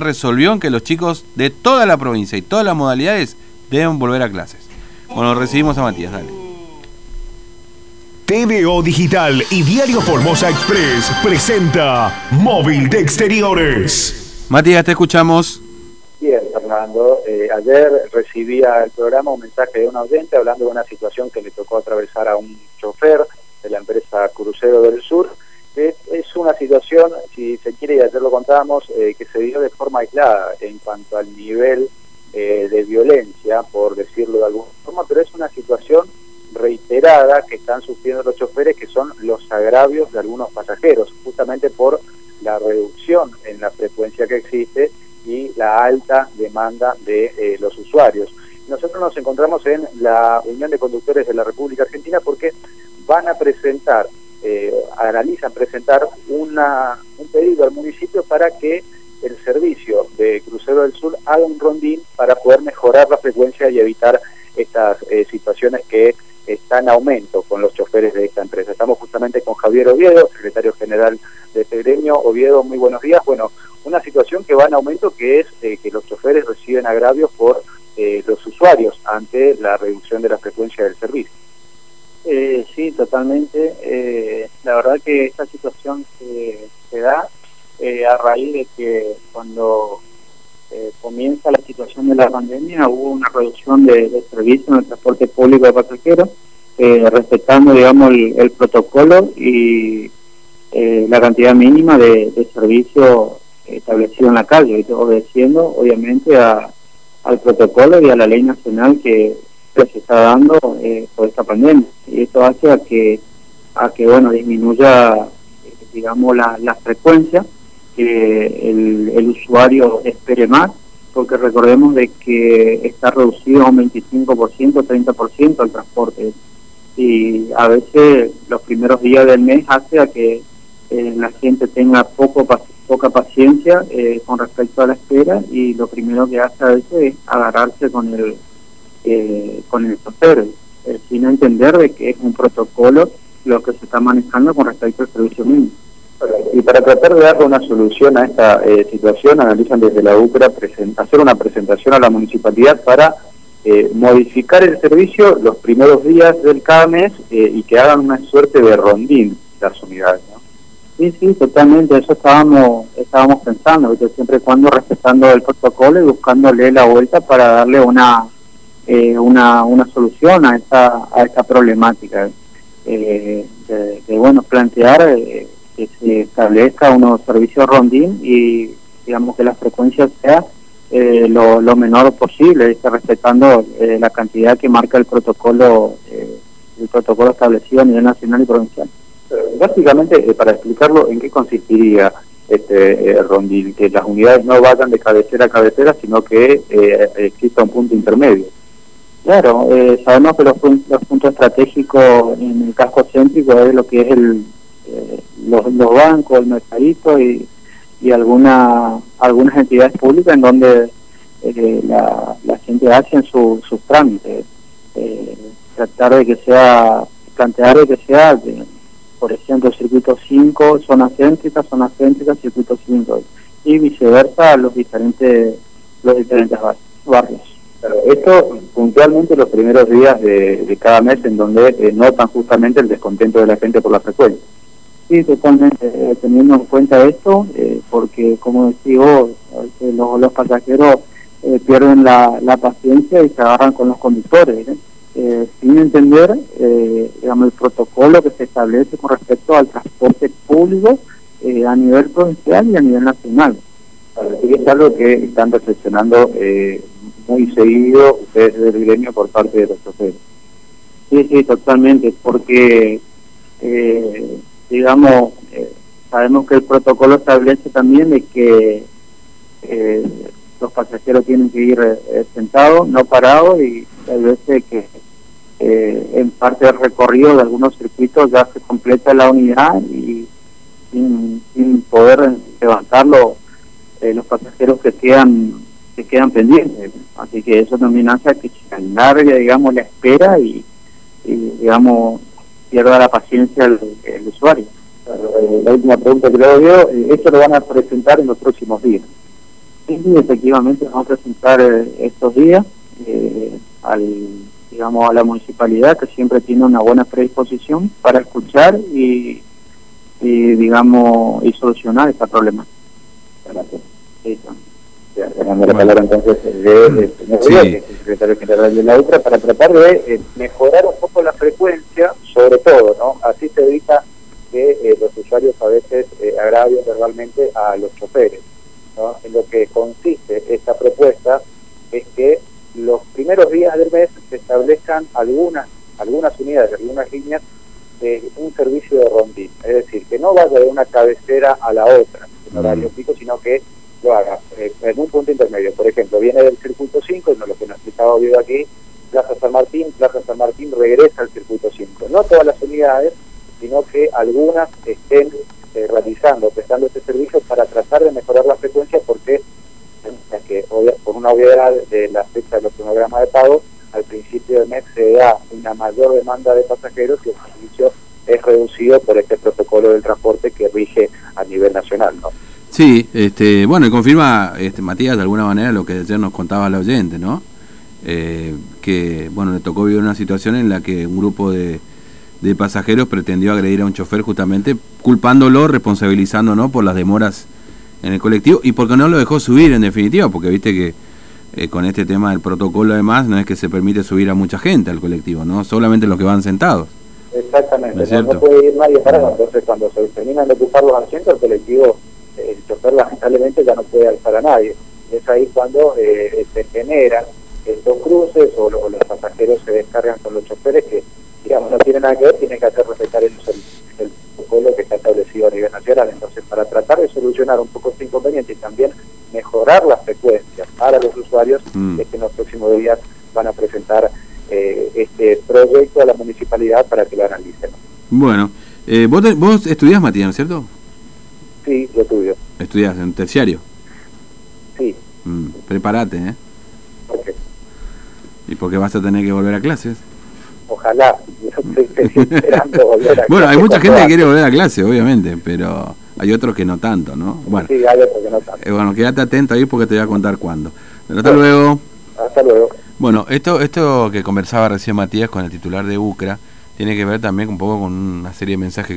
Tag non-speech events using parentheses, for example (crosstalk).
resolvió en que los chicos de toda la provincia y todas las modalidades deben volver a clases. Bueno, recibimos a Matías, dale. TVO Digital y Diario Formosa Express presenta Móvil de Exteriores. Matías, te escuchamos. Bien, Fernando. Eh, ayer recibía el programa un mensaje de un oyente hablando de una situación que le tocó atravesar a un chofer de la empresa Crucero del Sur es una situación, si se quiere, y ayer lo contábamos, eh, que se dio de forma aislada en cuanto al nivel eh, de violencia, por decirlo de alguna forma, pero es una situación reiterada que están sufriendo los choferes, que son los agravios de algunos pasajeros, justamente por la reducción en la frecuencia que existe y la alta demanda de eh, los usuarios. Nosotros nos encontramos en la Unión de Conductores de la República Argentina porque van a presentar eh, analizan presentar una, un pedido al municipio para que el servicio de Crucero del Sur haga un rondín para poder mejorar la frecuencia y evitar estas eh, situaciones que están en aumento con los choferes de esta empresa. Estamos justamente con Javier Oviedo, secretario general de este gremio. Oviedo, muy buenos días. Bueno, una situación que va en aumento que es eh, que los choferes reciben agravios por eh, los usuarios ante la reducción de la frecuencia del servicio. Eh, sí, totalmente. Eh, la verdad que esta situación se, da eh, a raíz de que cuando eh, comienza la situación de la pandemia hubo una reducción de, de servicios en el transporte público de pasajeros, respetando, digamos, el, protocolo y la cantidad mínima de, de servicio establecido en la calle, obedeciendo, obviamente, a, al protocolo y a la ley nacional que se está dando eh, por esta pandemia. Y esto hace a que a que bueno disminuya eh, digamos la, la frecuencia que el, el, usuario espere más porque recordemos de que está reducido a un 25% 30% el transporte. Y a veces los primeros días del mes hace a que eh, la gente tenga poco poca paciencia con respecto a la espera y lo primero que hace a veces es agarrarse con el eh, con el chofer, eh, sin entender de que es un protocolo lo que se está manejando con respecto al servicio mínimo. Y para tratar de darle una solución a esta eh, situación, analizan desde la UCRA hacer una presentación a la municipalidad para eh, modificar el servicio los primeros días del cada mes y que hagan una suerte de rondín las unidades. ¿no? Sí, sí, totalmente, eso estábamos estábamos pensando, siempre y cuando respetando el protocolo y buscándole la vuelta para darle una eh, una, una solución a esta, a esta problemática. Eh, de, bueno, plantear eh, que se establezca unos servicios rondín y digamos que la frecuencia sea eh, lo, lo, menor posible, respetando la cantidad que marca el protocolo el protocolo establecido a nivel nacional y provincial. Básicamente, para explicarlo, ¿en qué consistiría este rondín? Que las unidades no vayan de cabecera a cabecera, sino que exista un punto intermedio. Claro, eh, sabemos que los, los, puntos estratégicos en el casco céntrico es lo que es el eh, los, los, bancos, el mercadito y, y alguna, algunas entidades públicas en donde eh, la, gente hace sus trámites. Eh, tratar de que sea, plantear de que sea, por ejemplo, circuito 5, zona céntrica, zona céntrica, circuito 5 y viceversa los diferentes, los diferentes barrios esto puntualmente los primeros días de, cada mes en donde eh, notan justamente el descontento de la gente por la frecuencia. Sí, totalmente, eh, teniendo en cuenta esto, eh, porque como decía vos, los, los, pasajeros pierden la, la, paciencia y se agarran con los conductores, sin entender digamos, el protocolo que se establece con respecto al transporte público a nivel provincial y a nivel nacional. es algo que están reflexionando muy seguido ustedes del gremio por parte de los choferes. Sí, sí, totalmente, porque, eh, digamos, eh, sabemos que el protocolo establece también de que eh, los pasajeros tienen que ir sentados, no parados, y hay veces que en parte del recorrido de algunos circuitos ya se completa la unidad y sin, sin poder levantarlo, los pasajeros que quedan se quedan pendientes. Así que eso también hace que se alargue, digamos, la espera y, digamos, pierda la paciencia el, usuario. Eh, la última pregunta que le doy, eh, esto lo van a presentar en los próximos días. Sí, efectivamente vamos a presentar eh, estos días eh, al, digamos, a la municipalidad que siempre tiene una buena predisposición para escuchar y, y digamos, y solucionar esta problema. Gracias. Sí, Fernando la palabra entonces de, de señor. Díaz, secretario general de la UTRA, para tratar de eh, mejorar un poco la frecuencia, sobre todo, ¿no? Así se evita que eh, los usuarios a veces eh, agravien verbalmente a los choferes. ¿no? En lo que consiste esta propuesta es que los primeros días del mes se establezcan algunas algunas unidades, algunas líneas de un servicio de rondín. Es decir, que no vaya de una cabecera a la otra en Mm. horario pico, sino que lo haga eh, en un punto intermedio. Por ejemplo, viene del circuito 5, no lo que nos explicaba Oviedo aquí, Plaza San Martín, Plaza San Martín regresa al circuito 5. No todas las unidades, sino que algunas estén eh, realizando, prestando este servicio para tratar de mejorar la frecuencia porque es que por una obviedad de la fecha de los cronogramas de pago, al principio del mes se da una mayor demanda de pasajeros y el servicio es reducido por este protocolo del transporte que rige a nivel nacional. Sí, este, bueno, y confirma este, Matías de alguna manera lo que ayer nos contaba la oyente, ¿no? Eh, que, bueno, le tocó vivir una situación en la que un grupo de, de pasajeros pretendió agredir a un chofer justamente culpándolo, responsabilizando, ¿no? Por las demoras en el colectivo y porque no lo dejó subir en definitiva, porque viste que eh, con este tema del protocolo además no es que se permite subir a mucha gente al colectivo, ¿no? Solamente los que van sentados. Exactamente, ¿Es no, puede ir nadie parado. Entonces, cuando se terminan de ocupar los asientos, el colectivo, el chofer lamentablemente ya no puede alzar a nadie. Es ahí cuando eh, se generan estos cruces o, lo- o los pasajeros se descargan con los choferes que, digamos, no tienen nada que ver, tienen que hacer respetar el, el, el protocolo que está establecido a nivel nacional. Entonces, para tratar de solucionar un poco este inconveniente y también mejorar la frecuencia para los usuarios, Mm. es que en los próximos días van a presentar eh, este proyecto a la municipalidad para que lo analicen. Bueno, eh, vos, te- vos estudiás, Matías, ¿no es cierto? Sí, lo tuyo. Estudiás en terciario. Sí, Mm, prepárate, ¿eh? Y porque vas a tener que volver a clases. ojalá. (laughs) Yo estoy (laughs) esperando volver a Bueno, hay mucha gente que quiere volver a clase, obviamente, pero hay otros que no tanto, ¿no? Bueno, Sí, hay otro que no tanto. eh, bueno, quédate atento ahí porque te voy a contar cuándo. Pero hasta luego. Hasta luego. Bueno, esto, esto que conversaba recién Matías con el titular de UCRA tiene que ver también un poco con una serie de mensajes que